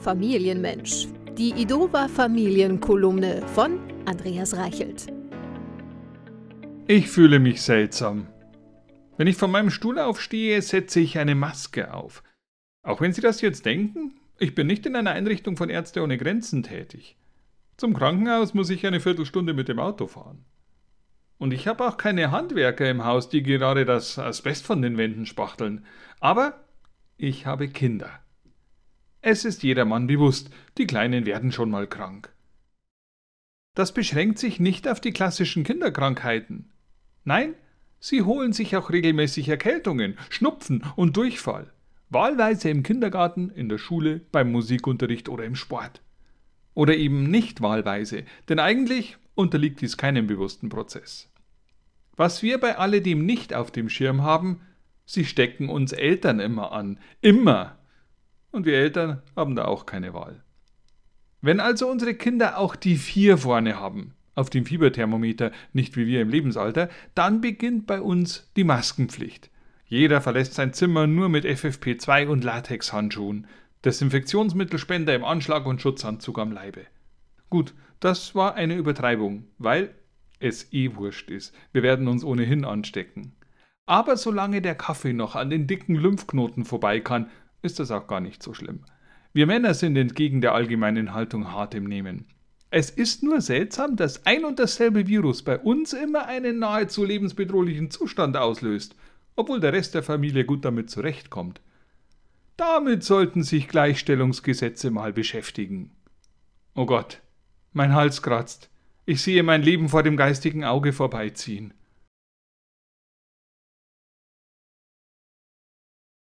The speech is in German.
Familienmensch. Die Idova Familienkolumne von Andreas Reichelt. Ich fühle mich seltsam. Wenn ich von meinem Stuhl aufstehe, setze ich eine Maske auf. Auch wenn Sie das jetzt denken, ich bin nicht in einer Einrichtung von Ärzte ohne Grenzen tätig. Zum Krankenhaus muss ich eine Viertelstunde mit dem Auto fahren. Und ich habe auch keine Handwerker im Haus, die gerade das Asbest von den Wänden spachteln. Aber ich habe Kinder. Es ist jedermann bewusst, die Kleinen werden schon mal krank. Das beschränkt sich nicht auf die klassischen Kinderkrankheiten. Nein, sie holen sich auch regelmäßig Erkältungen, Schnupfen und Durchfall. Wahlweise im Kindergarten, in der Schule, beim Musikunterricht oder im Sport. Oder eben nicht wahlweise, denn eigentlich unterliegt dies keinem bewussten Prozess. Was wir bei alledem nicht auf dem Schirm haben, sie stecken uns Eltern immer an. Immer. Und wir Eltern haben da auch keine Wahl. Wenn also unsere Kinder auch die vier vorne haben, auf dem Fieberthermometer, nicht wie wir im Lebensalter, dann beginnt bei uns die Maskenpflicht. Jeder verlässt sein Zimmer nur mit FFP2 und Latexhandschuhen, Desinfektionsmittelspender im Anschlag und Schutzanzug am Leibe. Gut, das war eine Übertreibung, weil es eh wurscht ist. Wir werden uns ohnehin anstecken. Aber solange der Kaffee noch an den dicken Lymphknoten vorbei kann, ist das auch gar nicht so schlimm. Wir Männer sind entgegen der allgemeinen Haltung hart im Nehmen. Es ist nur seltsam, dass ein und dasselbe Virus bei uns immer einen nahezu lebensbedrohlichen Zustand auslöst, obwohl der Rest der Familie gut damit zurechtkommt. Damit sollten sich Gleichstellungsgesetze mal beschäftigen. Oh Gott, mein Hals kratzt. Ich sehe mein Leben vor dem geistigen Auge vorbeiziehen.